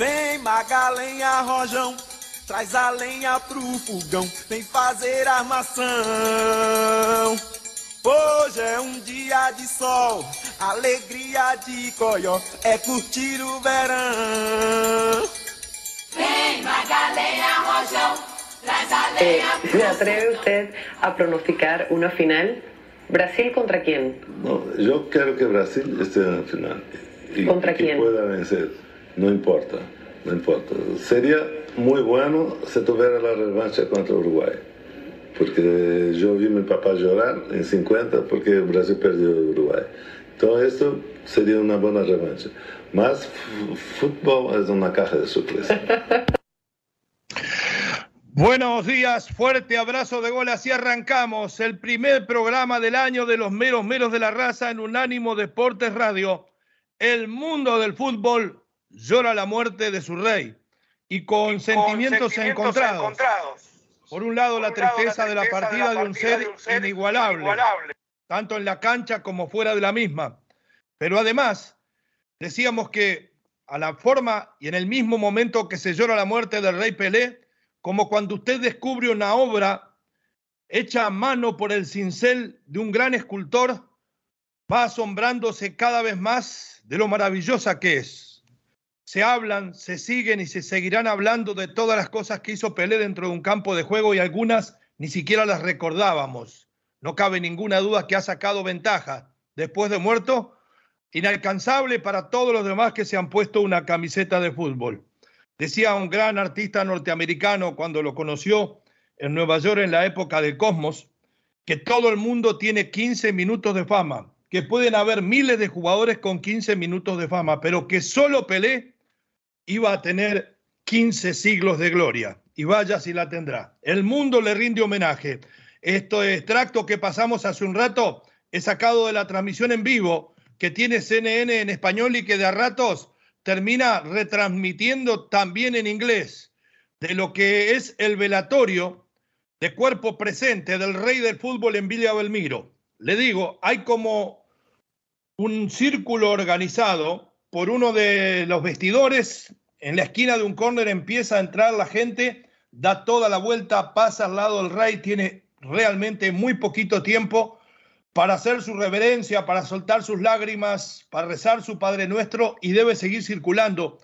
Vem Magalenha Rojão, traz a lenha pro fogão, vem fazer armação. Hoje é um dia de sol, alegria de coió, é curtir o verão. Vem Magalenha Rojão, traz a Eh, lenha ¿Se pro atreve usted a pronosticar una final? ¿Brasil contra quién? No, yo quiero que Brasil esté en la final. Y ¿Contra que quién? pueda vencer. No importa, no importa. Sería muy bueno si tuviera la revancha contra Uruguay. Porque yo vi a mi papá llorar en 50 porque Brasil perdió a Uruguay. Todo esto sería una buena revancha. Más fútbol es una caja de sorpresa. Buenos días, fuerte abrazo de gol, así arrancamos el primer programa del año de los meros meros de la raza en Unánimo Deportes Radio. El mundo del fútbol llora la muerte de su rey y con, sentimientos, encontrados. Por un lado, la tristeza de la partida de un ser inigualable, tanto en la cancha como fuera de la misma. Pero además, decíamos que a la forma y en el mismo momento que se llora la muerte del rey Pelé, como cuando usted descubre una obra hecha a mano por el cincel de un gran escultor, va asombrándose cada vez más de lo maravillosa que es. Se hablan, se siguen y se seguirán hablando de todas las cosas que hizo Pelé dentro de un campo de juego y algunas ni siquiera las recordábamos. No cabe ninguna duda que ha sacado ventaja. Después de muerto, inalcanzable para todos los demás que se han puesto una camiseta de fútbol. Decía un gran artista norteamericano cuando lo conoció en Nueva York en la época del Cosmos, que todo el mundo tiene 15 minutos de fama, que pueden haber miles de jugadores con 15 minutos de fama, pero que solo Pelé iba a tener 15 siglos de gloria. Y vaya si la tendrá. El mundo le rinde homenaje. Este extracto que pasamos hace un rato es sacado de la transmisión en vivo que tiene CNN en español y que de a ratos termina retransmitiendo también en inglés de lo que es el velatorio de cuerpo presente del rey del fútbol en Villa Belmiro. Le digo, hay como un círculo organizado por uno de los vestidores. En la esquina de un córner empieza a entrar la gente, da toda la vuelta, pasa al lado del rey, tiene realmente muy poquito tiempo para hacer su reverencia, para soltar sus lágrimas, para rezar su Padre Nuestro y debe seguir circulando.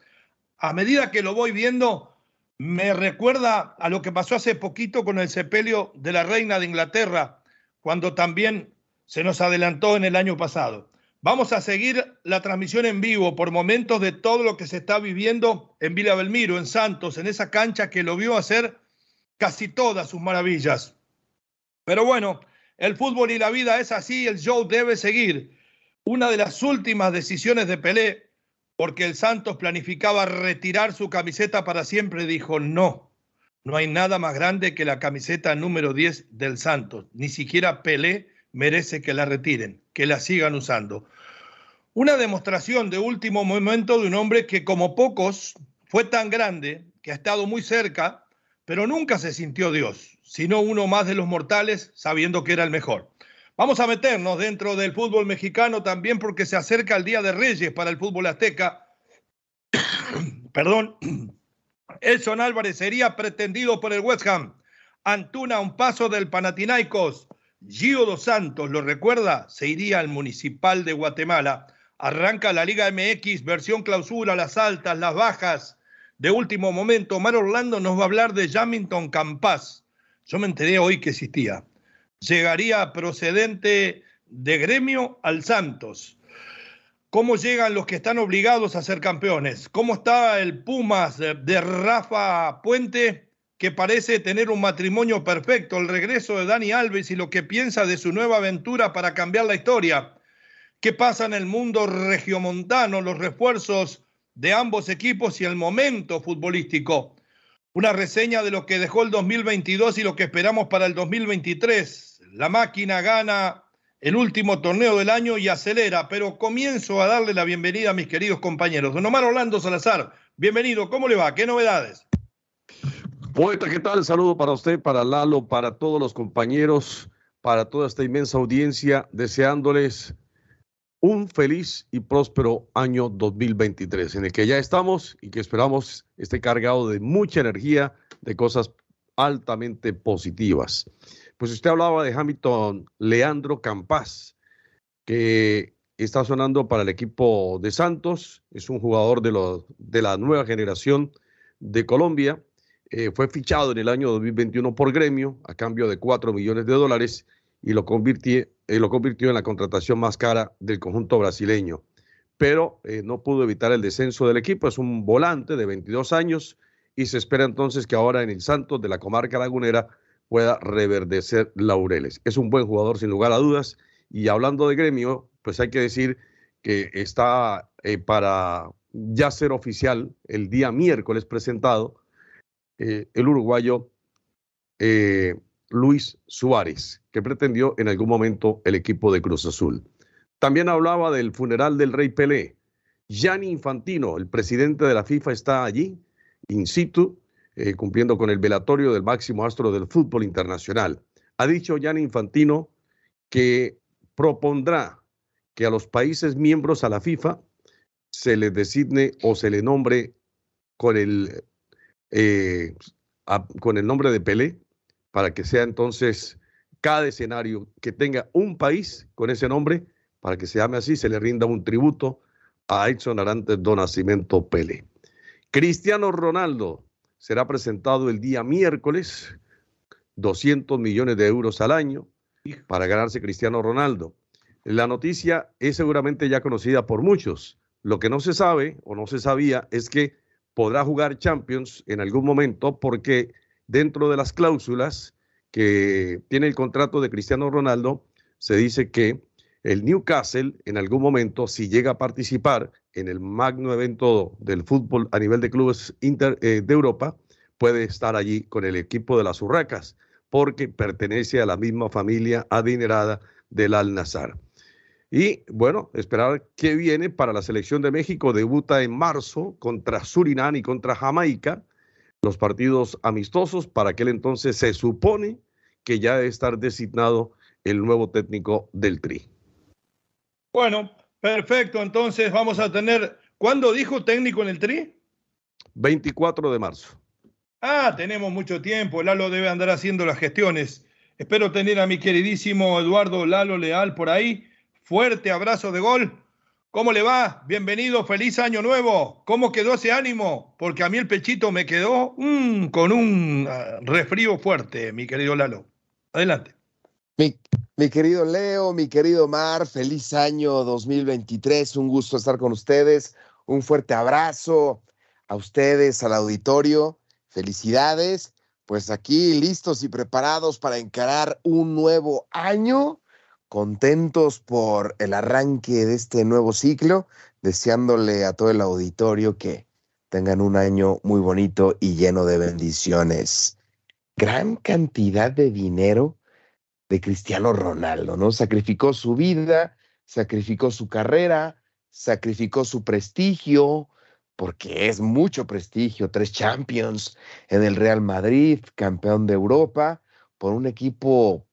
A medida que lo voy viendo, me recuerda a lo que pasó hace poquito con el sepelio de la reina de Inglaterra, cuando también se nos adelantó en el año pasado. Vamos a seguir la transmisión en vivo por momentos de todo lo que se está viviendo en Villa Belmiro, en Santos, en esa cancha que lo vio hacer casi todas sus maravillas. Pero bueno, el fútbol y la vida es así, el show debe seguir. Una de las últimas decisiones de Pelé, porque el Santos planificaba retirar su camiseta para siempre, dijo no. No hay nada más grande que la camiseta número 10 del Santos. Ni siquiera Pelé merece que la retiren, que la sigan usando. Una demostración de último momento de un hombre que como pocos fue tan grande, que ha estado muy cerca, pero nunca se sintió Dios, sino uno más de los mortales sabiendo que era el mejor. Vamos a meternos dentro del fútbol mexicano también porque se acerca el Día de Reyes para el fútbol azteca. Perdón. Elson Álvarez sería pretendido por el West Ham. Antuna un paso del Panathinaikos. Gio dos Santos, ¿lo recuerda? Se iría al Municipal de Guatemala. Arranca la Liga MX, versión clausura, las altas, las bajas. De último momento, Mar Orlando nos va a hablar de Jamington Campas. Yo me enteré hoy que existía. Llegaría procedente de gremio al Santos. ¿Cómo llegan los que están obligados a ser campeones? ¿Cómo está el Pumas de Rafa Puente, que parece tener un matrimonio perfecto? El regreso de Dani Alves y lo que piensa de su nueva aventura para cambiar la historia. ¿Qué pasa en el mundo regiomontano? Los refuerzos de ambos equipos y el momento futbolístico. Una reseña de lo que dejó el 2022 y lo que esperamos para el 2023. La máquina gana el último torneo del año y acelera, pero comienzo a darle la bienvenida a mis queridos compañeros. Don Omar Orlando Salazar, bienvenido, ¿cómo le va? ¿Qué novedades? Poeta, ¿qué tal? Saludo para usted, para Lalo, para todos los compañeros, para toda esta inmensa audiencia, deseándoles un feliz y próspero año 2023, en el que ya estamos y que esperamos esté cargado de mucha energía, de cosas altamente positivas. Pues usted hablaba de Hamilton Leandro Campas, que está sonando para el equipo de Santos, es un jugador de, de la nueva generación de Colombia, eh, fue fichado en el año 2021 por Gremio a cambio de 4 millones de dólares y lo convirtió, eh, lo convirtió en la contratación más cara del conjunto brasileño. Pero eh, no pudo evitar el descenso del equipo, es un volante de 22 años y se espera entonces que ahora en el Santos de la comarca lagunera pueda reverdecer laureles. Es un buen jugador sin lugar a dudas y hablando de gremio, pues hay que decir que está para ya ser oficial el día miércoles presentado eh, el uruguayo eh, Luis Suárez, que pretendió en algún momento el equipo de Cruz Azul. También hablaba del funeral del rey Pelé. Gianni Infantino, el presidente de la FIFA, está allí, in situ, eh, cumpliendo con el velatorio del máximo astro del fútbol internacional. Ha dicho Gianni Infantino que propondrá que a los países miembros a la FIFA se les designe o se le nombre con el, eh, con el nombre de Pelé, para que sea entonces cada escenario que tenga un país con ese nombre, para que se llame así, se le rinda un tributo a Edson Arantes do Nascimento Pelé. Cristiano Ronaldo será presentado el día miércoles, 200 millones de euros al año para ganarse Cristiano Ronaldo. La noticia es seguramente ya conocida por muchos. Lo que no se sabe o no se sabía es que podrá jugar Champions en algún momento porque dentro de las cláusulas que tiene el contrato de Cristiano Ronaldo se dice que el Newcastle en algún momento, si llega a participar en el magno evento del fútbol a nivel de clubes inter, eh, de Europa, puede estar allí con el equipo de las Urracas, porque pertenece a la misma familia adinerada del Al-Nazar. Y bueno, esperar qué viene para la selección de México. Debuta en marzo contra Surinam y contra Jamaica, los partidos amistosos. Para aquel entonces se supone que ya debe estar designado el nuevo técnico del Tri. Bueno, perfecto. Entonces vamos a tener. ¿Cuándo dijo técnico en el Tri? 24 de marzo. Ah, tenemos mucho tiempo. Lalo debe andar haciendo las gestiones. Espero tener a mi queridísimo Eduardo Lalo Leal por ahí. Fuerte abrazo de gol. ¿Cómo le va? Bienvenido, feliz año nuevo. ¿Cómo quedó ese ánimo? Porque a mí el pechito me quedó mm, con un uh, resfrío fuerte, mi querido Lalo. Adelante. Mi, mi, querido Leo, mi querido Mar, feliz año 2023, un gusto estar con ustedes, un fuerte abrazo a ustedes, al auditorio, felicidades, pues aquí listos y preparados para encarar un nuevo año, contentos por el arranque de este nuevo ciclo, deseándole a todo el auditorio que tengan un año muy bonito y lleno de bendiciones. Gran cantidad de dinero de Cristiano Ronaldo, ¿no? Sacrificó su vida, sacrificó su carrera, sacrificó su prestigio, porque es mucho prestigio, tres Champions en el Real Madrid, campeón de Europa, por un equipo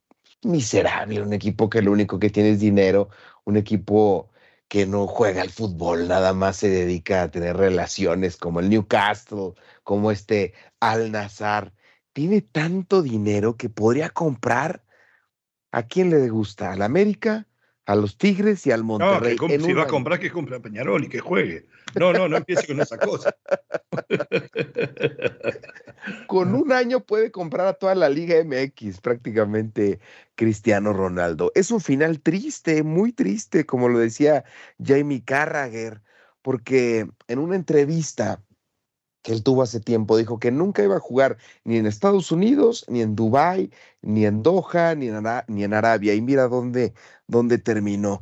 miserable, un equipo que lo único que tiene es dinero, un equipo que no juega al fútbol, nada más se dedica a tener relaciones como el Newcastle, como este Al Nazar. Tiene tanto dinero que podría comprar ¿A quién le gusta? ¿Al América? ¿A los Tigres y al Monterrey? No, que si va a comprar, que compre a Peñarol y que juegue. No, no, no empiece con esa cosa. con un año puede comprar a toda la Liga MX prácticamente Cristiano Ronaldo. Es un final triste, muy triste, como lo decía Jamie Carragher, porque en una entrevista que él tuvo hace tiempo, dijo que nunca iba a jugar ni en Estados Unidos, ni en Dubái, ni en Doha, ni en, ni en Arabia. Y mira dónde, dónde terminó.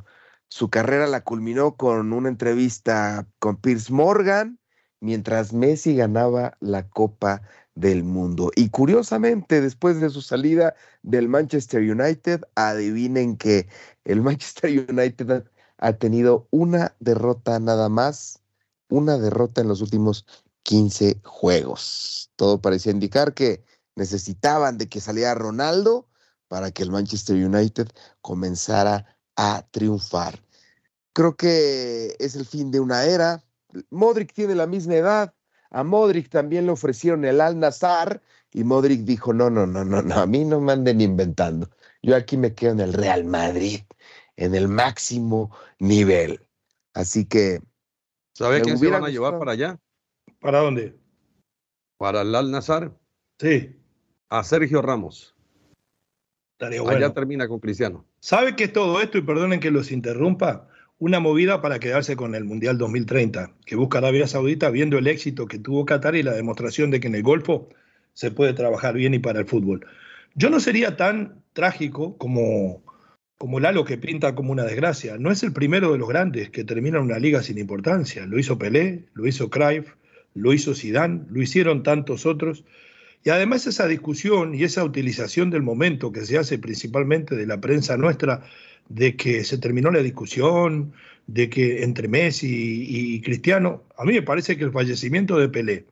Su carrera la culminó con una entrevista con Piers Morgan, mientras Messi ganaba la Copa del Mundo. Y curiosamente, después de su salida del Manchester United, adivinen que el Manchester United ha tenido una derrota nada más, una derrota en los últimos 15 juegos. Todo parecía indicar que necesitaban de que saliera Ronaldo para que el Manchester United comenzara a triunfar. Creo que es el fin de una era. Modric tiene la misma edad. A Modric también le ofrecieron el Al Nazar y Modric dijo, no, no, no, no, no, a mí no me anden inventando. Yo aquí me quedo en el Real Madrid, en el máximo nivel. Así que... ¿Sabe quién se van a llevar para allá? ¿Para dónde? Para el Al Nazar. Sí. A Sergio Ramos. Estaría bueno. Allá termina con Cristiano. ¿Sabe qué es todo esto? Y perdonen que los interrumpa. Una movida para quedarse con el Mundial 2030, que busca Arabia Saudita viendo el éxito que tuvo Qatar y la demostración de que en el Golfo se puede trabajar bien y para el fútbol. Yo no sería tan trágico como, como Lalo que pinta como una desgracia. No es el primero de los grandes que termina una liga sin importancia. Lo hizo Pelé, lo hizo Cruyff, lo hizo Zidane, lo hicieron tantos otros. Y además esa discusión y esa utilización del momento que se hace principalmente de la prensa nuestra, de que se terminó la discusión, de que entre Messi y, Cristiano, a mí me parece que el fallecimiento de Pelé,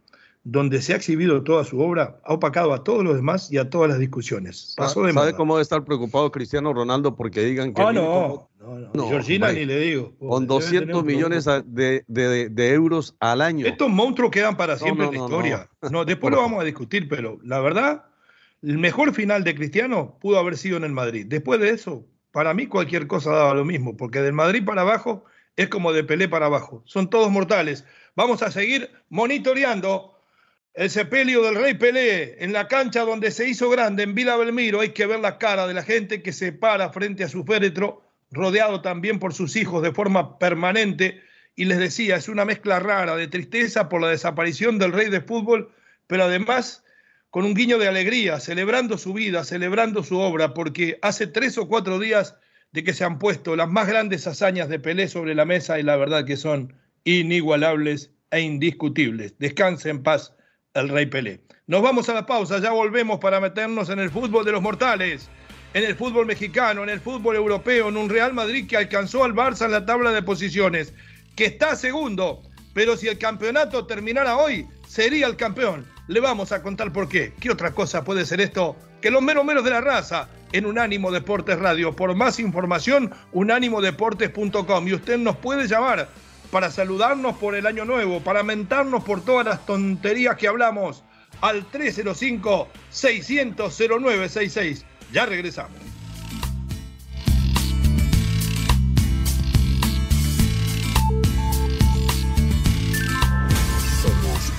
donde se ha exhibido toda su obra, ha opacado a todos los demás y a todas las discusiones. Pasó de ¿Sabe cómo debe estar preocupado Cristiano Ronaldo porque digan que... Ah, no, no, no, Georgina ni le digo. Con 200 millones de, de, de, euros al año. Estos monstruos quedan para siempre en la historia. No, después lo vamos a discutir, pero la verdad, el mejor final de Cristiano pudo haber sido en el Madrid. Después de eso, para mí cualquier cosa daba lo mismo, porque del Madrid para abajo es como de Pelé para abajo. Son todos mortales. Vamos a seguir monitoreando el sepelio del rey Pelé en la cancha donde se hizo grande, en Vila Belmiro. Hay que ver la cara de la gente que se para frente a su féretro, rodeado también por sus hijos de forma permanente. Y les decía, es una mezcla rara de tristeza por la desaparición del rey de fútbol, pero además con un guiño de alegría, celebrando su vida, celebrando su obra, porque hace tres o cuatro días de que se han puesto las más grandes hazañas de Pelé sobre la mesa y la verdad que son inigualables e indiscutibles. Descanse en paz el Rey Pelé. Nos vamos a la pausa, ya volvemos para meternos en el fútbol de los mortales, en el fútbol mexicano, en el fútbol europeo, en un Real Madrid que alcanzó al Barça en la tabla de posiciones, que está segundo, pero si el campeonato terminara hoy, sería el campeón. Le vamos a contar por qué. ¿Qué otra cosa puede ser esto que los menos menos de la raza en Unánimo Deportes Radio? Por más información, unánimodeportes.com. Y usted nos puede llamar para saludarnos por el año nuevo, para mentarnos por todas las tonterías que hablamos al 305-600-0966. Ya regresamos.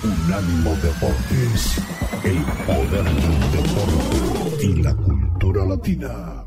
Unánimo Deportes, el poder del deporte y la cultura latina.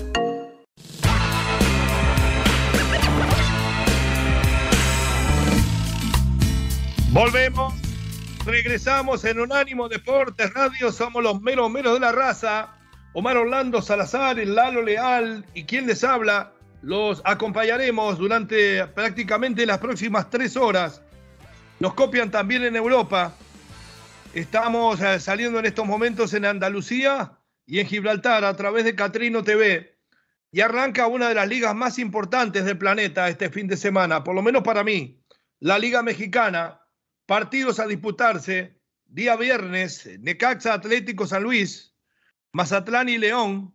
Volvemos, regresamos en Unánimo Deportes Radio, somos los meros meros de la raza. Omar Orlando Salazar, el Lalo Leal y quien les habla, los acompañaremos durante prácticamente las próximas tres horas. Nos copian también en Europa. Estamos eh, saliendo en estos momentos en Andalucía y en Gibraltar a través de Catrino TV. Y arranca una de las ligas más importantes del planeta este fin de semana, por lo menos para mí. La Liga Mexicana, partidos a disputarse día viernes, Necaxa Atlético San Luis, Mazatlán y León.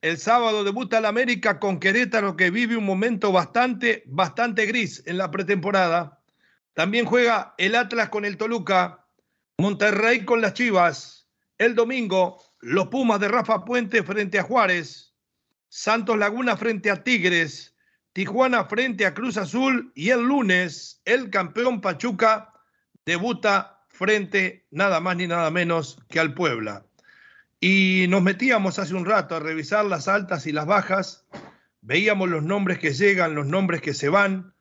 El sábado debuta el América con Querétaro que vive un momento bastante, bastante gris en la pretemporada. También juega el Atlas con el Toluca, Monterrey con las Chivas. El domingo, los Pumas de Rafa Puente frente a Juárez, Santos Laguna frente a Tigres, Tijuana frente a Cruz Azul y el lunes el campeón Pachuca debuta frente nada más ni nada menos que al Puebla. Y nos metíamos hace un rato a revisar las altas y las bajas, veíamos los nombres que llegan, los nombres que se van,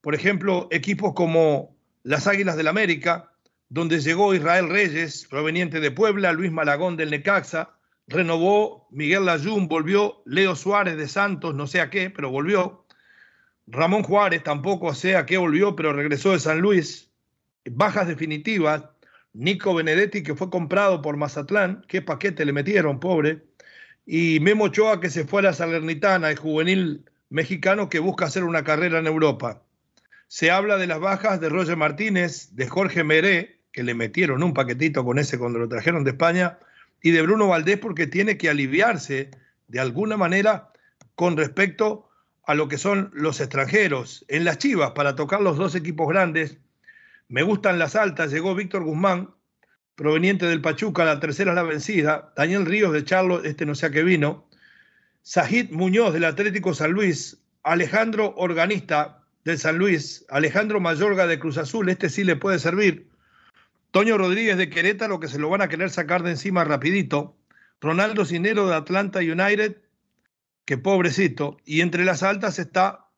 por ejemplo, equipos como las Águilas del América, donde llegó Israel Reyes, proveniente de Puebla, Luis Malagón del Necaxa, renovó Miguel Layún, volvió Leo Suárez de Santos, no sé a qué, pero volvió. Ramón Juárez tampoco sé a qué volvió, pero regresó de San Luis. Bajas definitivas, Nico Benedetti, que fue comprado por Mazatlán, qué paquete le metieron, pobre, y Memo Ochoa, que se fue a la Salernitana, el juvenil mexicano que busca hacer una carrera en Europa. Se habla de las bajas de Roger Martínez, de Jorge Meré, que le metieron un paquetito con ese cuando lo trajeron de España, y de Bruno Valdés porque tiene que aliviarse de alguna manera con respecto a lo que son los extranjeros. En las Chivas, para tocar los dos equipos grandes, me gustan las altas. Llegó Víctor Guzmán, proveniente del Pachuca, la tercera es la vencida. Daniel Ríos de Charlo, este no sé a qué vino. Sajid Muñoz del Atlético San Luis. Alejandro Organista del San Luis. Alejandro Mayorga de Cruz Azul, este sí le puede servir. Toño Rodríguez de Querétaro, que se lo van a querer sacar de encima rapidito. Ronaldo Cinero de Atlanta United, que pobrecito. Y entre las altas está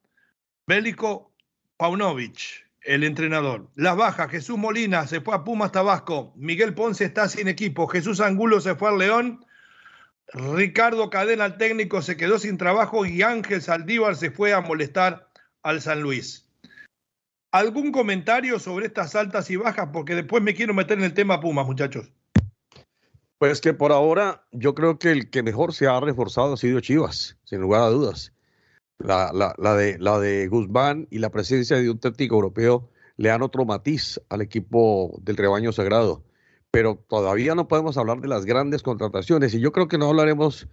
Bélico Paunovic, el entrenador. Las bajas, Jesús Molina se fue a Pumas Tabasco, Miguel Ponce está sin equipo, Jesús Angulo se fue al León, Ricardo Cadena, el técnico, se quedó sin trabajo y Ángel Saldívar se fue a molestar al San Luis. ¿Algún comentario sobre estas altas y bajas? Porque después me quiero meter en el tema Pumas, muchachos. Pues que por ahora yo creo que el que mejor se ha reforzado ha sido Chivas, sin lugar a dudas. La, la, la, de, la de Guzmán y la presencia de un técnico europeo le dan otro matiz al equipo del rebaño sagrado. Pero todavía no podemos hablar de las grandes contrataciones y yo creo que no hablaremos,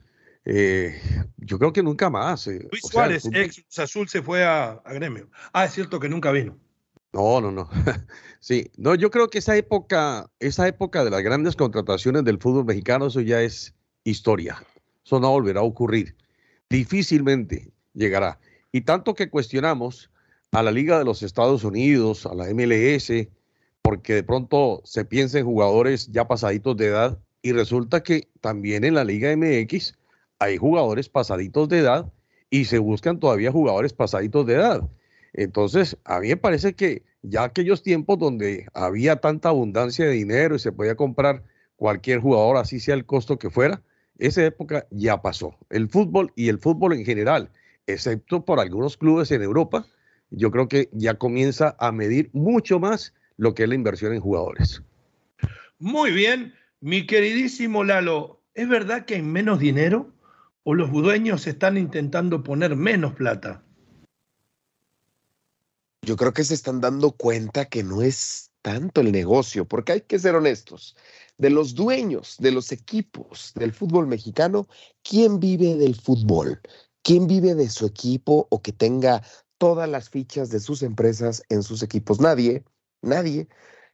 eh, yo creo que nunca más. Eh. Luis Suárez, sea, ex Azul, se fue a, a, Gremio. Ah, es cierto que nunca vino. No, no, no. sí, no, yo creo que esa época, esa época de las grandes contrataciones del fútbol mexicano, eso ya es historia. Eso no volverá a ocurrir. Difícilmente llegará. Y tanto que cuestionamos a la Liga de los Estados Unidos, a la MLS, porque de pronto se piensa en jugadores ya pasaditos de edad y resulta que también en la Liga MX hay jugadores pasaditos de edad y se buscan todavía jugadores pasaditos de edad. Entonces, a mí me parece que ya aquellos tiempos donde había tanta abundancia de dinero y se podía comprar cualquier jugador, así sea el costo que fuera, esa época ya pasó. El fútbol y el fútbol en general excepto por algunos clubes en Europa, yo creo que ya comienza a medir mucho más lo que es la inversión en jugadores. Muy bien, mi queridísimo Lalo, ¿es verdad que hay menos dinero o los dueños están intentando poner menos plata? Yo creo que se están dando cuenta que no es tanto el negocio, porque hay que ser honestos. De los dueños de los equipos del fútbol mexicano, ¿quién vive del fútbol? ¿Quién vive de su equipo o que tenga todas las fichas de sus empresas en sus equipos? Nadie, nadie.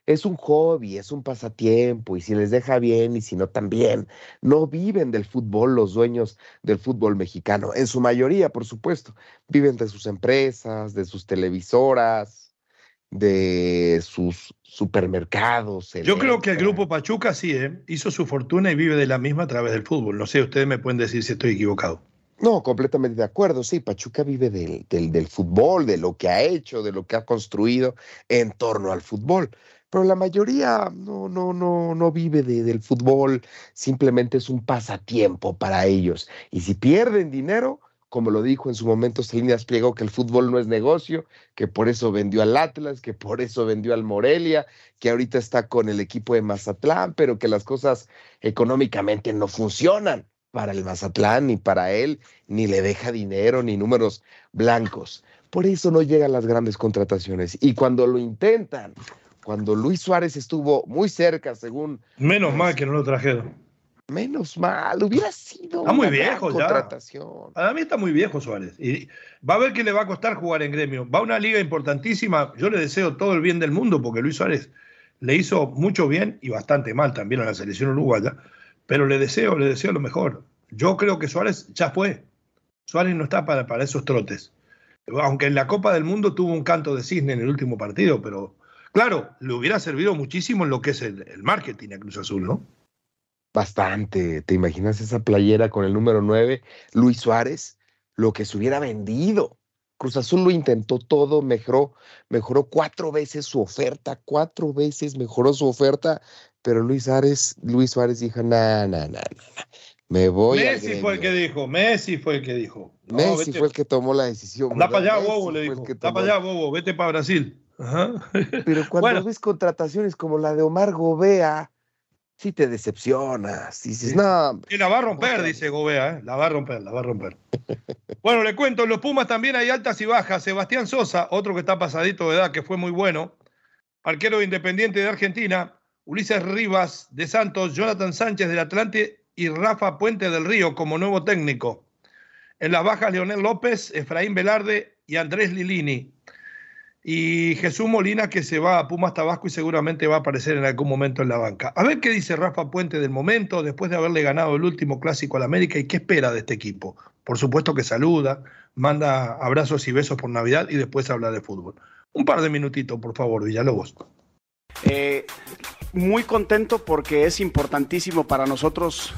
Es un hobby, es un pasatiempo y si les deja bien y si no también. No viven del fútbol los dueños del fútbol mexicano, en su mayoría, por supuesto. Viven de sus empresas, de sus televisoras, de sus supermercados. Yo creo que el grupo Pachuca sí, ¿eh? hizo su fortuna y vive de la misma a través del fútbol. No sé, ustedes me pueden decir si estoy equivocado. No, completamente de acuerdo. Sí, Pachuca vive del, del, del, fútbol, de lo que ha hecho, de lo que ha construido en torno al fútbol. Pero la mayoría no, no, no, no vive de, del fútbol, simplemente es un pasatiempo para ellos. Y si pierden dinero, como lo dijo en su momento Salinas Pliego, que el fútbol no es negocio, que por eso vendió al Atlas, que por eso vendió al Morelia, que ahorita está con el equipo de Mazatlán, pero que las cosas económicamente no funcionan para el Mazatlán, ni para él, ni le deja dinero, ni números blancos. Por eso no llegan las grandes contrataciones. Y cuando lo intentan, cuando Luis Suárez estuvo muy cerca, según. Menos mal que no lo trajeron. Menos mal, hubiera sido. Está muy una gran viejo ya. contratación. Para mí está muy viejo Suárez. Y va a ver que le va a costar jugar en gremio. Va a una liga importantísima. Yo le deseo todo el bien del mundo porque Luis Suárez le hizo mucho bien y bastante mal también a la selección uruguaya. Pero le deseo, le deseo lo mejor. Yo creo que Suárez ya fue. Suárez no está para, para esos trotes. Aunque en la Copa del Mundo tuvo un canto de cisne en el último partido, pero claro, le hubiera servido muchísimo en lo que es el, marketing a Cruz Azul, ¿no? Bastante. ¿Te imaginas esa playera con el número 9, Luis Suárez? Lo que se hubiera vendido. Cruz Azul lo intentó todo, mejoró, mejoró cuatro veces su oferta, cuatro veces mejoró su oferta, pero Luis Suárez, Luis Suárez dijo, no, no, no, no, me voy al Messi fue el que gremio". dijo, Messi fue el que dijo. No, Messi vete- fue el que tomó la decisión. Anda para allá, Messi bobo, le dijo. Anda para allá, bobo, vete para Brasil. Ajá. Pero cuando Bueno. ves contrataciones como la de Omar Gobea, sí te decepcionas. Dices, no, Y la va a romper, Otra dice Gobea, ¿eh? la va a romper, la va a romper. bueno, le cuento, en los Pumas también hay altas y bajas. Sebastián Sosa, otro que está pasadito de edad, que fue muy bueno. Arquero de Independiente de Argentina. Ulises Rivas de Santos, Jonathan Sánchez del Atlante y Rafa Puente del Río como nuevo técnico. En las bajas, Leonel López, Efraín Velarde y Andrés Lilini. Y Jesús Molina que se va a Pumas Tabasco y seguramente va a aparecer en algún momento en la banca. A ver qué dice Rafa Puente del momento después de haberle ganado el último clásico al América y qué espera de este equipo. Por supuesto que saluda, manda abrazos y besos por Navidad y después habla de fútbol. Un par de minutitos, por favor, Villalobos. Eh, muy contento porque es importantísimo para nosotros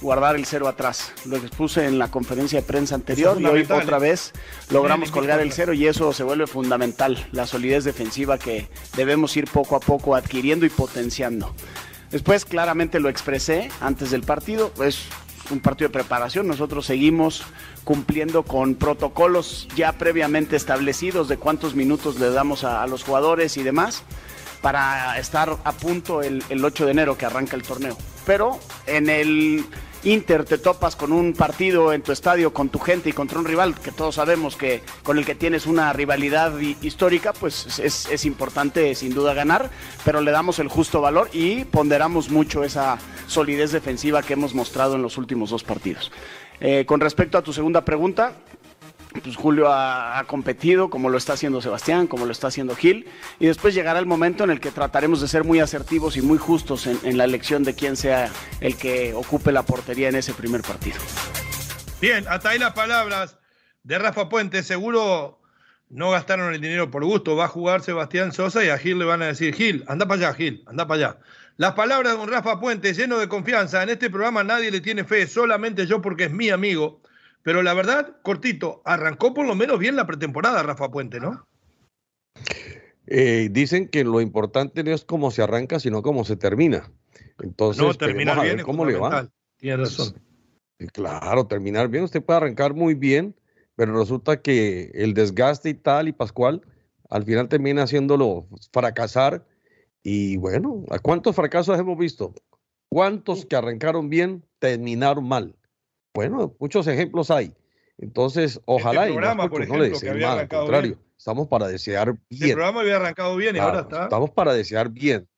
guardar el cero atrás. Lo expuse en la conferencia de prensa anterior y hoy otra ¿eh? vez logramos colgar el cero y eso se vuelve fundamental, la solidez defensiva que debemos ir poco a poco adquiriendo y potenciando. Después claramente lo expresé antes del partido, es un partido de preparación, nosotros seguimos cumpliendo con protocolos ya previamente establecidos de cuántos minutos le damos a, a los jugadores y demás para estar a punto el, el 8 de enero que arranca el torneo. Pero en el Inter te topas con un partido en tu estadio con tu gente y contra un rival que todos sabemos que con el que tienes una rivalidad hi- histórica, pues es, es importante sin duda ganar, pero le damos el justo valor y ponderamos mucho esa solidez defensiva que hemos mostrado en los últimos dos partidos. Eh, con respecto a tu segunda pregunta, pues Julio ha, competido como lo está haciendo Sebastián, como lo está haciendo Gil, y después llegará el momento en el que trataremos de ser muy asertivos y muy justos en, la elección de quién sea el que ocupe la portería en ese primer partido. Bien, hasta ahí las palabras de Rafa Puente. Seguro no gastaron el dinero por gusto. Va a jugar Sebastián Sosa y a Gil le van a decir, Gil, anda para allá, Gil, anda para allá. Las palabras de Rafa Puente lleno de confianza. En este programa nadie le tiene fe, solamente yo porque es mi amigo. Pero la verdad, cortito, arrancó por lo menos bien la pretemporada Rafa Puente, ¿no? Eh, dicen que lo importante no es cómo se arranca, sino cómo se termina. Entonces, no, terminar a bien ver cómo le va. Tiene razón. Sí, Claro, terminar bien, usted puede arrancar muy bien, pero resulta que el desgaste y tal, y Pascual, al final termina haciéndolo fracasar. Y bueno, ¿a cuántos fracasos hemos visto? ¿Cuántos que arrancaron bien terminaron mal? Bueno, muchos ejemplos hay. Entonces, ojalá y Este programa, nosotros por no le había mal, al contrario, bien. estamos para desear El bien. programa había arrancado bien y Claro, ahora está. Estamos para desear bien.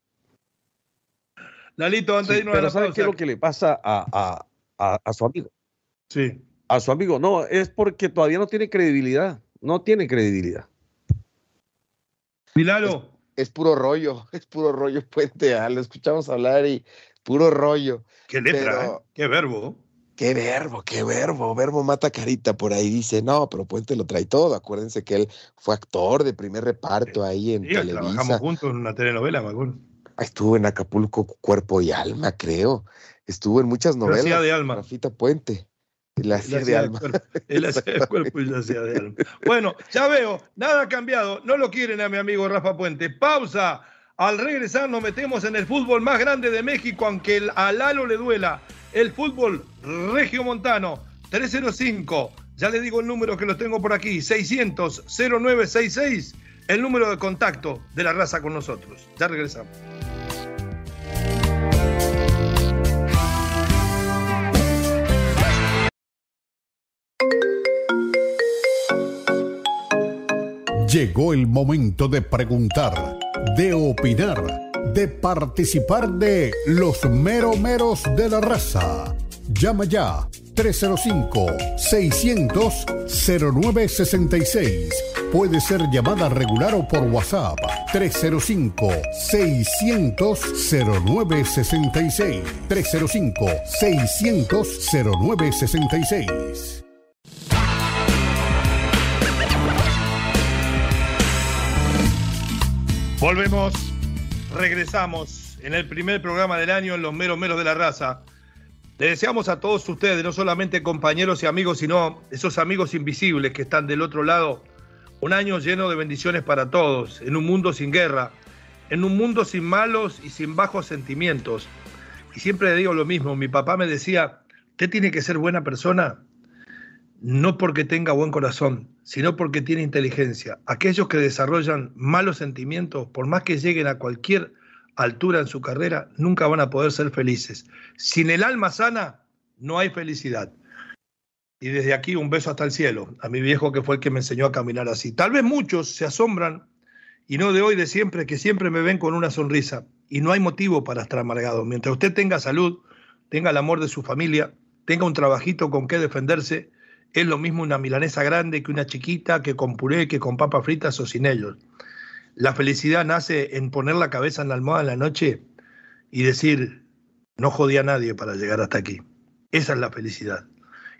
Lalito, antes Sí, de irnos a pero la ¿sabe qué es lo que le pasa a, a- a- a su amigo? Sí. A su amigo, no, es porque todavía no tiene credibilidad. No tiene credibilidad. Milalo. es puro rollo, es puro rollo, Puente. ah, Lo escuchamos hablar y puro rollo. Qué letra, Pero- ¿eh? Qué verbo. Qué verbo, qué verbo. Verbo mata carita por ahí. Dice, no, pero Puente lo trae todo. Acuérdense que él fue actor de primer reparto ahí en Sí, trabajamos Televisa. juntos en una telenovela, me acuerdo. Estuvo en Acapulco Cuerpo y Alma, creo. Estuvo en muchas novelas. hacía de alma. Rafita Puente. La hacía de alma. hacía de cuerpo y yo hacía de alma. Bueno, ya veo, nada ha cambiado. No lo quieren a mi amigo Rafa Puente. Pausa. Al regresar nos metemos en el fútbol más grande de México, aunque el- a Lalo le duela. El fútbol regiomontano 305. Ya le digo el número que lo tengo por aquí. 600-0966. El número de contacto de la raza con nosotros. Ya regresamos. Llegó el momento de preguntar. de opinar, de participar de los meromeros de la raza. Llama ya 305-600-0966. Puede ser llamada regular o por WhatsApp 305-600-0966. 305-600-0966. Volvemos, regresamos en el primer programa del año en los meros meros de la raza. Le deseamos a todos ustedes, no solamente compañeros y amigos, sino esos amigos invisibles que están del otro lado, un año lleno de bendiciones para todos, en un mundo sin guerra, en un mundo sin malos y sin bajos sentimientos. Y siempre le digo lo mismo, mi papá me decía, usted tiene que ser buena persona, no porque tenga buen corazón, sino porque tiene inteligencia. Aquellos que desarrollan malos sentimientos, por más que lleguen a cualquier altura en su carrera, nunca van a poder ser felices. Sin el alma sana, no hay felicidad. Y desde aquí un beso hasta el cielo, a mi viejo que fue el que me enseñó a caminar así. Tal vez muchos se asombran, y no de hoy, de siempre, que siempre me ven con una sonrisa. Y no hay motivo para estar amargado. Mientras usted tenga salud, tenga el amor de su familia, tenga un trabajito con que defenderse, es lo mismo una milanesa grande que una chiquita, que con puré, que con papas fritas o sin ellos. La felicidad nace en poner la cabeza en la almohada en la noche y decir, no jodí a nadie para llegar hasta aquí. Esa es la felicidad.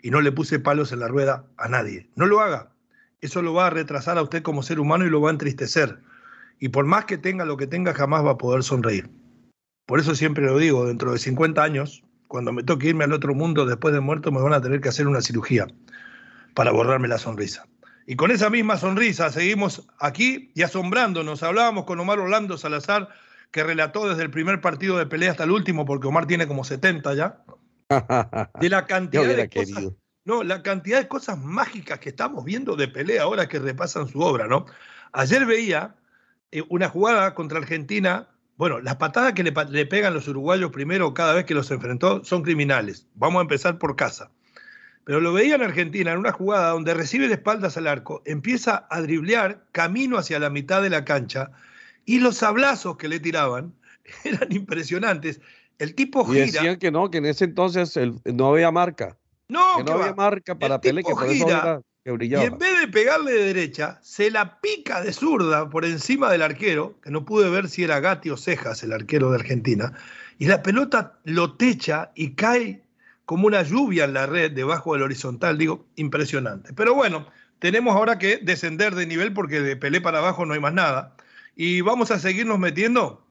Y no le puse palos en la rueda a nadie. No lo haga. Eso lo va a retrasar a usted como ser humano y lo va a entristecer. Y por más que tenga lo que tenga, jamás va a poder sonreír. Por eso siempre lo digo, dentro de 50 años, cuando me toque irme al otro mundo después de muerto, me van a tener que hacer una cirugía para borrarme la sonrisa. Y con esa misma sonrisa seguimos aquí y asombrándonos. Hablábamos con Omar Orlando Salazar, que relató desde el primer partido de pelea hasta el último, porque Omar tiene como 70 ya, de la cantidad de cosas, no, la cantidad de cosas mágicas que estamos viendo de pelea ahora que repasan su obra, ¿no? Ayer veía eh, una jugada contra Argentina. Bueno, las patadas que le, le pegan los uruguayos primero cada vez que los enfrentó son criminales. Vamos a empezar por casa pero lo veía en Argentina en una jugada donde recibe de espaldas al arco, empieza a driblear camino hacia la mitad de la cancha y los sablazos que le tiraban eran impresionantes. El tipo y decían que no, que en ese entonces no había marca. No, que no había marca para Pele, que por eso era que brillaba. Y en vez de pegarle de derecha, se la pica de zurda por encima del arquero, que no pude ver si era Gatti o Cejas, el arquero de Argentina, y la pelota lo techa y cae como una lluvia en la red debajo del horizontal, digo, impresionante. Pero bueno, tenemos ahora que descender de nivel porque de Pelé para abajo no hay más nada. Y vamos a seguirnos metiendo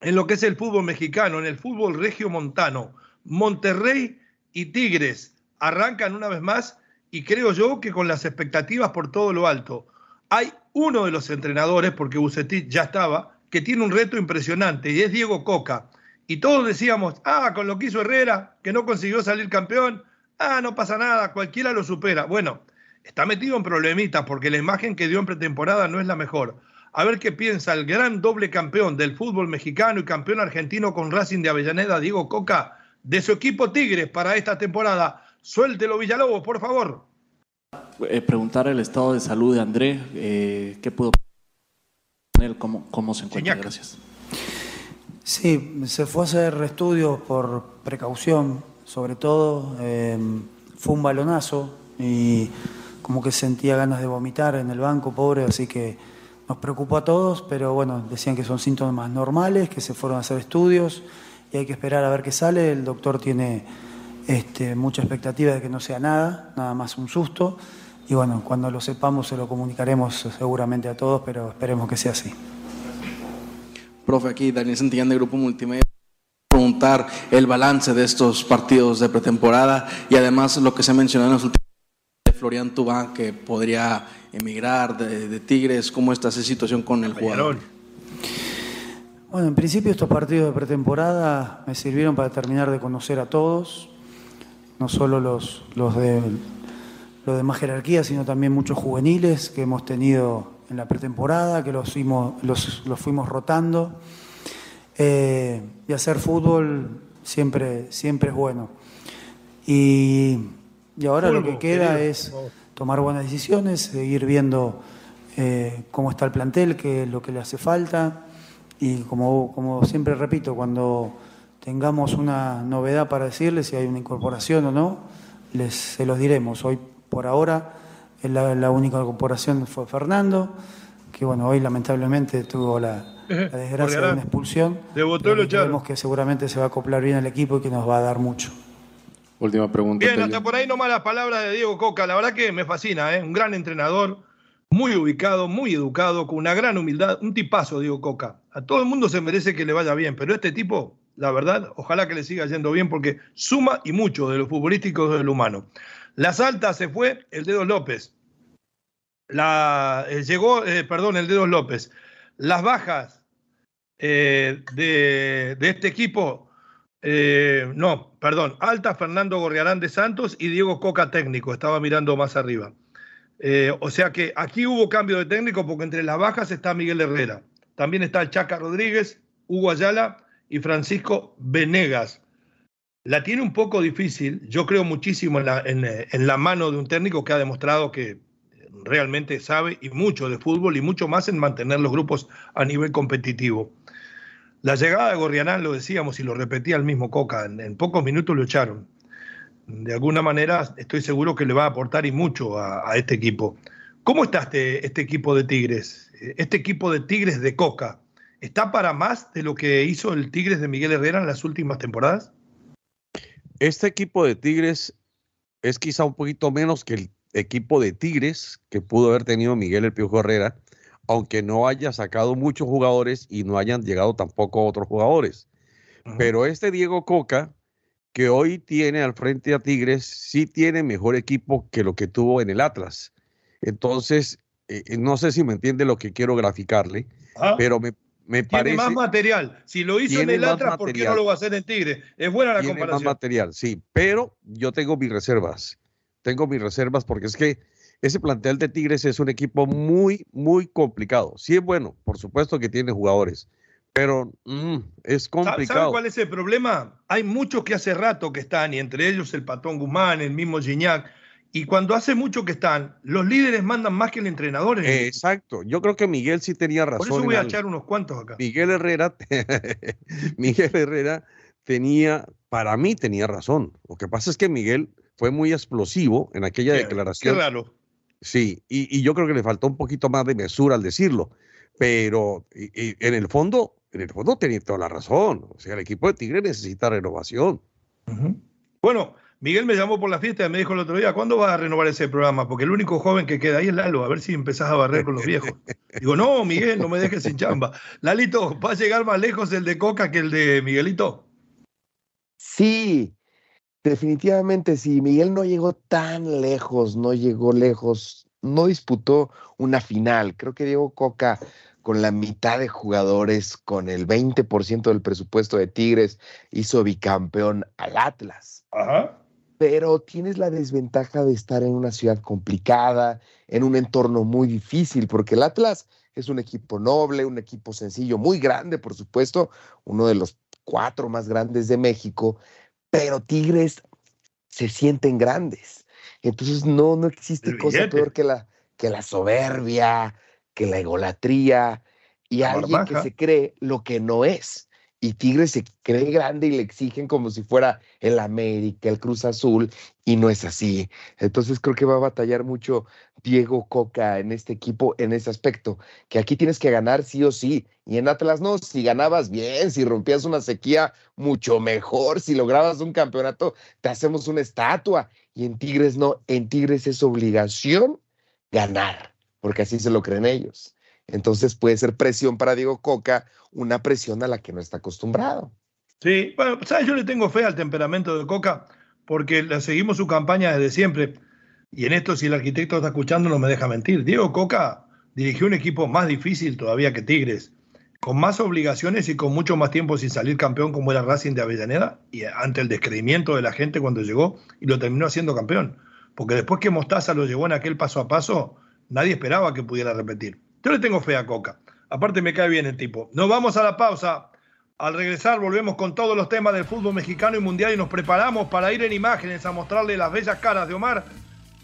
en lo que es el fútbol mexicano, en el fútbol regio montano. Monterrey y Tigres arrancan una vez más y creo yo que con las expectativas por todo lo alto. Hay uno de los entrenadores, porque Bucetit ya estaba, que tiene un reto impresionante y es Diego Coca. Y todos decíamos, ah, con lo que hizo Herrera, que no consiguió salir campeón, ah, no pasa nada, cualquiera lo supera. Bueno, está metido en problemitas porque la imagen que dio en pretemporada no es la mejor. A ver qué piensa el gran doble campeón del fútbol mexicano y campeón argentino con Racing de Avellaneda, Diego Coca, de su equipo Tigres para esta temporada. Suéltelo, Villalobos, por favor. Eh, preguntar el estado de salud de André, eh, ¿qué puedo cómo, cómo se encuentra? Gracias. Sí, se fue a hacer estudios por precaución, sobre todo. Eh, fue un balonazo y como que sentía ganas de vomitar en el banco, pobre, así que nos preocupó a todos, pero bueno, decían que son síntomas normales, que se fueron a hacer estudios y hay que esperar a ver qué sale. El doctor tiene este, mucha expectativa de que no sea nada, nada más un susto. Y bueno, cuando lo sepamos se lo comunicaremos seguramente a todos, pero esperemos que sea así. Profe, aquí Daniel Santillán de Grupo Multimedia. Preguntar el balance de estos partidos de pretemporada y además lo que se mencionó en los últimos de Florian Tubán, que podría emigrar de, Tigres. ¿Cómo está esa situación con el jugador? Bueno, en principio estos partidos de pretemporada me sirvieron para terminar de conocer a todos, no solo los, los, de, los de más jerarquía, sino también muchos juveniles que hemos tenido en la pretemporada, que los fuimos, los, fuimos rotando. Eh, y hacer fútbol siempre, siempre es bueno. Y, ahora lo que queda es tomar buenas decisiones, seguir viendo eh, cómo está el plantel, qué es lo que le hace falta. Y como, como siempre repito, cuando tengamos una novedad para decirles, si hay una incorporación o no, les, se los diremos. Hoy, por ahora, la, la única incorporación fue Fernando, que bueno, hoy lamentablemente tuvo la, la desgracia de una expulsión. Creemos que seguramente se va a acoplar bien al equipo y que nos va a dar mucho. Última pregunta. Bien, hasta por ahí nomás las palabras de Diego Coca. La verdad que me fascina, ¿eh? un gran entrenador, muy ubicado, muy educado, con una gran humildad, un tipazo, Diego Coca. A todo el mundo se merece que le vaya bien, pero este tipo, la verdad, ojalá que le siga yendo bien porque suma y mucho de lo futbolístico y de lo humano. Las altas se fue el Dedo López. La, eh, llegó, eh, perdón, el Dedo López. Las bajas eh, de, de este equipo no, perdón, Alta, Fernando Gorriarán de Santos y Diego Coca técnico, estaba mirando más arriba. O sea que aquí hubo cambio de técnico porque entre las bajas está Miguel Herrera. También está el Chaca Rodríguez, Hugo Ayala y Francisco Venegas. La tiene un poco difícil, yo creo muchísimo en la, en la mano de un técnico que ha demostrado que realmente sabe y mucho de fútbol y mucho más en mantener los grupos a nivel competitivo. La llegada de Gorrianán, lo decíamos y lo repetía el mismo Coca, en, pocos minutos lo echaron. De alguna manera estoy seguro que le va a aportar y mucho a, a este equipo. ¿Cómo está este, este equipo de Tigres? Este equipo de Tigres de Coca, ¿está para más de lo que hizo el Tigres de Miguel Herrera en las últimas temporadas? Este equipo de Tigres es quizá un poquito menos que el equipo de Tigres que pudo haber tenido Miguel El Piojo Herrera, aunque no haya sacado muchos jugadores y no hayan llegado tampoco otros jugadores. Pero este Diego Coca, que hoy tiene al frente a Tigres, sí tiene mejor equipo que lo que tuvo en el Atlas. Entonces, eh, eh, no sé si me entiende lo que quiero graficarle, Ah. pero me, me Tiene parece... más material. Si lo hizo en el más Atlas, ¿por qué no lo va a hacer en Tigres? Es buena la tiene más comparación. material, sí, pero yo tengo mis reservas. Tengo mis reservas porque es que ese plantel de Tigres es un equipo muy, muy complicado. Sí es bueno, por supuesto que tiene jugadores, pero mm, es ¿Sabe- ¿Sabe complicado. cuál es el problema? Hay muchos que hace rato que están, y entre ellos el Patón Guzmán, el mismo Gignac, y cuando hace mucho que están, los líderes mandan más que el entrenador. en el equipo. Exacto, yo creo que Miguel sí tenía razón. Por eso voy a echar unos cuantos acá. Miguel Herrera, Miguel Herrera tenía, para mí tenía razón. Lo que pasa es que Miguel fue muy explosivo en aquella Qué- declaración. Qué raro. Sí, y, y yo creo que le faltó un poquito más de mesura al decirlo, pero y- y en el fondo, en el fondo tenía toda la razón. O sea, el equipo de Tigre necesita renovación. Bueno, Miguel me llamó por la fiesta y me dijo el otro día, ¿cuándo vas a renovar ese programa? Porque el único joven que queda ahí es Lalo, a ver si empezás a barrer con los viejos. Digo, no, Miguel, no me dejes sin chamba. Lalito, ¿va a llegar más lejos el de Coca que el de Miguelito? Sí, definitivamente sí. Miguel no llegó tan lejos, no llegó lejos, no disputó una final. Creo que Diego Coca, con la mitad de jugadores, con el 20% del presupuesto de Tigres, hizo bicampeón al Atlas. Ajá. Pero tienes la desventaja de estar en una ciudad complicada, en un entorno muy difícil, porque el Atlas es un equipo noble, un equipo sencillo, muy grande, por supuesto, uno de los cuatro más grandes de México, pero Tigres se sienten grandes. Entonces no, no existe cosa peor que la, que la soberbia, que la egolatría y La alguien que se cree lo que no es. Y Tigres se cree grande y le exigen como si fuera el América, el Cruz Azul, y no es así. Entonces creo que va a batallar mucho Diego Coca en este equipo, en ese aspecto, que aquí tienes que ganar sí o sí. Y en Atlas no, si ganabas bien, si rompías una sequía, mucho mejor. Si lograbas un campeonato, te hacemos una estatua. Y en Tigres no, en Tigres es obligación ganar, porque así se lo creen ellos. Entonces puede ser presión para Diego Coca, una presión a la que no está acostumbrado. Sí, bueno, ¿sabes? Yo le tengo fe al temperamento de Coca porque le seguimos su campaña desde siempre. Y en esto, si el arquitecto está escuchando, no me deja mentir. Diego Coca dirigió un equipo más difícil todavía que Tigres, con más obligaciones y con mucho más tiempo sin salir campeón como era Racing de Avellaneda y ante el descreimiento de la gente cuando llegó y lo terminó haciendo campeón. Porque después que Mostaza lo llevó en aquel paso a paso, nadie esperaba que pudiera repetir. Yo le tengo fe a Coca. Aparte me cae bien el tipo. Nos vamos a la pausa. Al regresar volvemos con todos los temas del fútbol mexicano y mundial y nos preparamos para ir en imágenes a mostrarle las bellas caras de Omar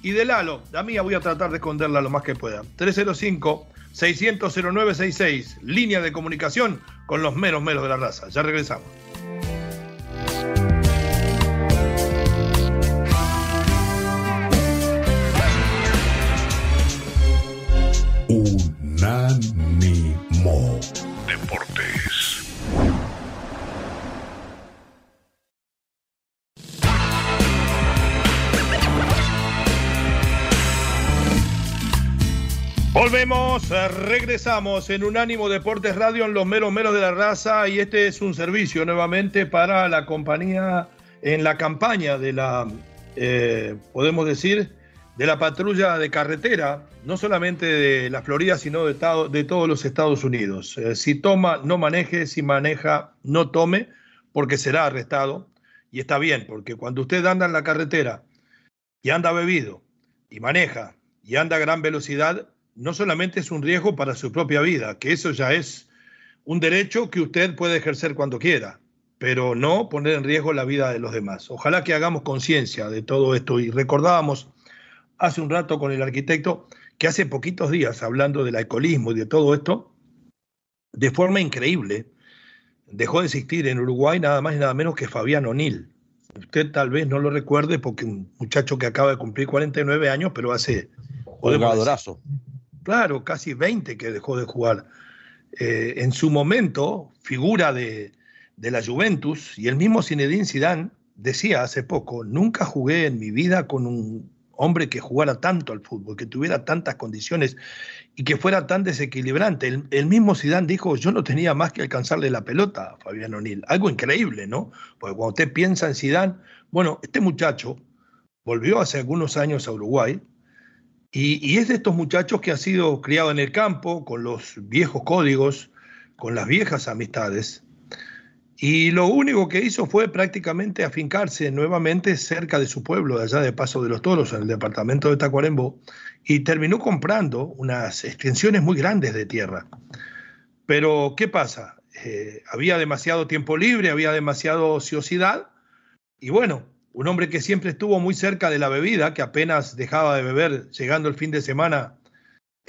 Y de Lalo, la mía voy a tratar de esconderla lo más que pueda. 305 600 0966, línea de comunicación con los meros meros de la raza. Ya regresamos. Unánimo Deportes. Volvemos, eh, regresamos en Unánimo Deportes Radio en los meros meros de la raza y este es un servicio nuevamente para la compañía en la campaña de la, eh, podemos decir, de la patrulla de carretera, no solamente de la Florida, sino de, todos los Estados Unidos. Eh, si toma, no maneje, si maneja, no tome, porque será arrestado. Y está bien, porque cuando usted anda en la carretera y anda bebido y maneja y anda a gran velocidad, no solamente es un riesgo para su propia vida, que eso ya es un derecho que usted puede ejercer cuando quiera, pero no poner en riesgo la vida de los demás. Ojalá que hagamos conciencia de todo esto y recordábamos hace un rato con el arquitecto que hace poquitos días, hablando del alcoholismo y de todo esto, de forma increíble, dejó de existir en Uruguay nada más y nada menos que Fabián O'Neill. Usted tal vez no lo recuerde porque un muchacho que acaba de cumplir 49 años, pero hace... Jugadorazo. Claro, casi 20 que dejó de jugar. Eh, en su momento, figura de, de la Juventus, y el mismo Zinedine Zidane decía hace poco, nunca jugué en mi vida con un hombre que jugara tanto al fútbol, que tuviera tantas condiciones y que fuera tan desequilibrante. El, mismo Zidane dijo, yo no tenía más que alcanzarle la pelota a Fabián O'Neill. Algo increíble, ¿no? Porque cuando usted piensa en Zidane, bueno, este muchacho volvió hace algunos años a Uruguay, y, y es de estos muchachos que ha sido criado en el campo, con los viejos códigos, con las viejas amistades. Y lo único que hizo fue prácticamente afincarse nuevamente cerca de su pueblo, allá de Paso de los Toros, en el departamento de Tacuarembó, y terminó comprando unas extensiones muy grandes de tierra. Pero, ¿qué pasa? Eh, había demasiado tiempo libre, había demasiada ociosidad, y bueno, un hombre que siempre estuvo muy cerca de la bebida, que apenas dejaba de beber llegando el fin de semana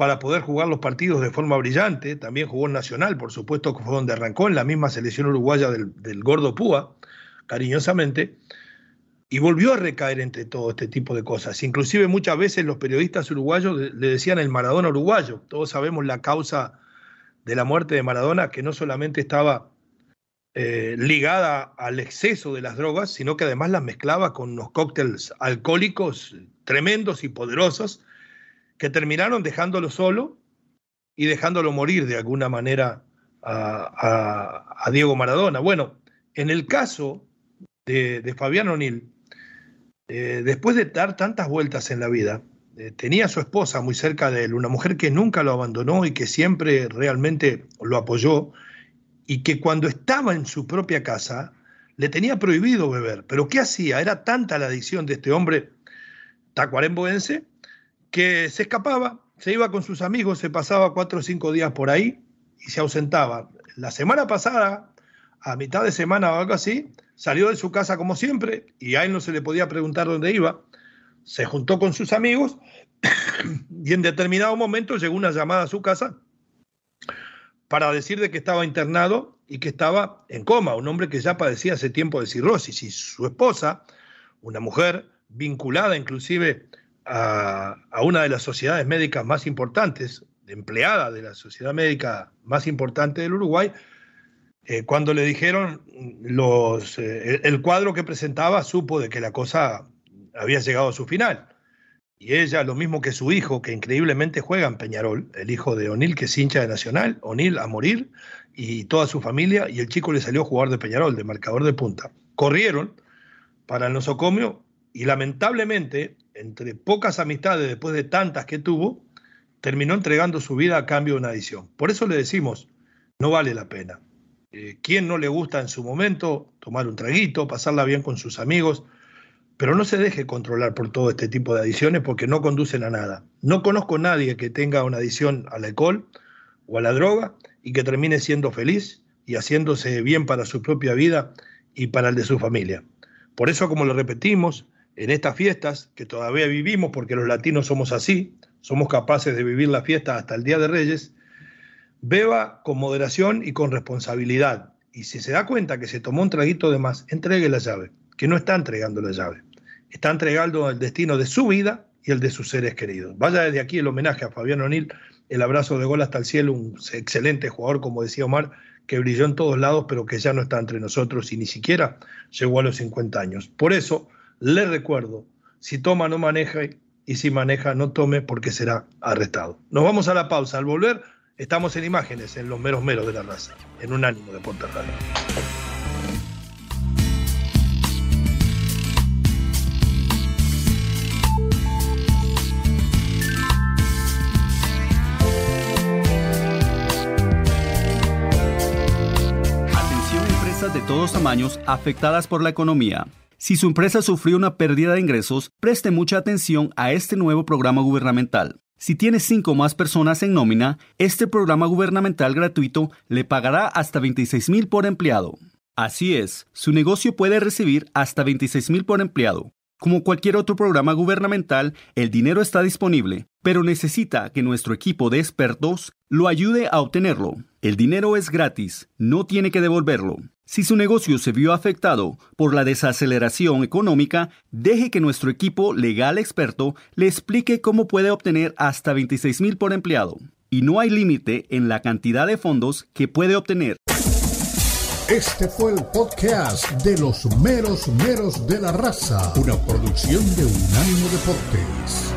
para poder jugar los partidos de forma brillante, también jugó en Nacional, por supuesto que fue donde arrancó, en la misma selección uruguaya del, Gordo Púa, cariñosamente, y volvió a recaer entre todo este tipo de cosas. Inclusive muchas veces los periodistas uruguayos le le decían el Maradona uruguayo. Todos sabemos la causa de la muerte de Maradona, que no solamente estaba eh, ligada al exceso de las drogas, sino que además las mezclaba con unos cócteles alcohólicos tremendos y poderosos que terminaron dejándolo solo y dejándolo morir de alguna manera a, a- Diego Maradona. Bueno, en el caso de, de Fabián O'Neill, eh, después de dar tantas vueltas en la vida, eh, tenía a su esposa muy cerca de él, una mujer que nunca lo abandonó y que siempre realmente lo apoyó, y que cuando estaba en su propia casa le tenía prohibido beber. Pero ¿qué hacía? Era tanta la adicción de este hombre tacuaremboense que se escapaba, se iba con sus amigos, se pasaba cuatro o cinco días por ahí y se ausentaba. La semana pasada, a mitad de semana o algo así, salió de su casa como siempre y a él no se le podía preguntar dónde iba. Se juntó con sus amigos y en determinado momento llegó una llamada a su casa para decir de que estaba internado y que estaba en coma, un hombre que ya padecía hace tiempo de cirrosis y su esposa, una mujer vinculada inclusive a, una de las sociedades médicas más importantes, empleada de la sociedad médica más importante del Uruguay, eh, cuando le dijeron los, eh, el cuadro que presentaba, supo de que la cosa había llegado a su final. Y ella, lo mismo que su hijo, que increíblemente juega en Peñarol, el hijo de O'Neill, que es hincha de Nacional, O'Neill a morir, y toda su familia, y el chico le salió a jugar de Peñarol, de marcador de punta. Corrieron para el nosocomio y lamentablemente, entre pocas amistades después de tantas que tuvo, terminó entregando su vida a cambio de una adición. Por eso le decimos, no vale la pena. Eh, ¿Quién no le gusta en su momento tomar un traguito, pasarla bien con sus amigos? Pero no se deje controlar por todo este tipo de adiciones porque no conducen a nada. No conozco a nadie que tenga una adición al alcohol o a la droga y que termine siendo feliz y haciéndose bien para su propia vida y para el de su familia. Por eso, como lo repetimos, en estas fiestas que todavía vivimos, porque los latinos somos así, somos capaces de vivir la fiesta hasta el Día de Reyes, beba con moderación y con responsabilidad. Y si se da cuenta que se tomó un traguito de más, entregue la llave, que no está entregando la llave. Está entregando el destino de su vida y el de sus seres queridos. Vaya desde aquí el homenaje a Fabián O'Neill, el abrazo de gol hasta el cielo, un excelente jugador, como decía Omar, que brilló en todos lados, pero que ya no está entre nosotros y ni siquiera llegó a los 50 años. Por eso, le recuerdo, si toma no maneja y si maneja no tome porque será arrestado. Nos vamos a la pausa. Al volver, estamos en imágenes, en los meros meros de la raza, en un ánimo de Ponterrada. De todos tamaños afectadas por la economía. Si su empresa sufrió una pérdida de ingresos, preste mucha atención a este nuevo programa gubernamental. Si tiene cinco más personas en nómina, este programa gubernamental gratuito le pagará hasta 26 mil por empleado. Así es, su negocio puede recibir hasta 26 mil por empleado. Como cualquier otro programa gubernamental, el dinero está disponible, pero necesita que nuestro equipo de expertos lo ayude a obtenerlo. El dinero es gratis, no tiene que devolverlo. Si su negocio se vio afectado por la desaceleración económica, deje que nuestro equipo legal experto le explique cómo puede obtener hasta 26 mil por empleado. Y no hay límite en la cantidad de fondos que puede obtener. Este fue el podcast de los meros meros de la raza, una producción de Unánimo Deportes.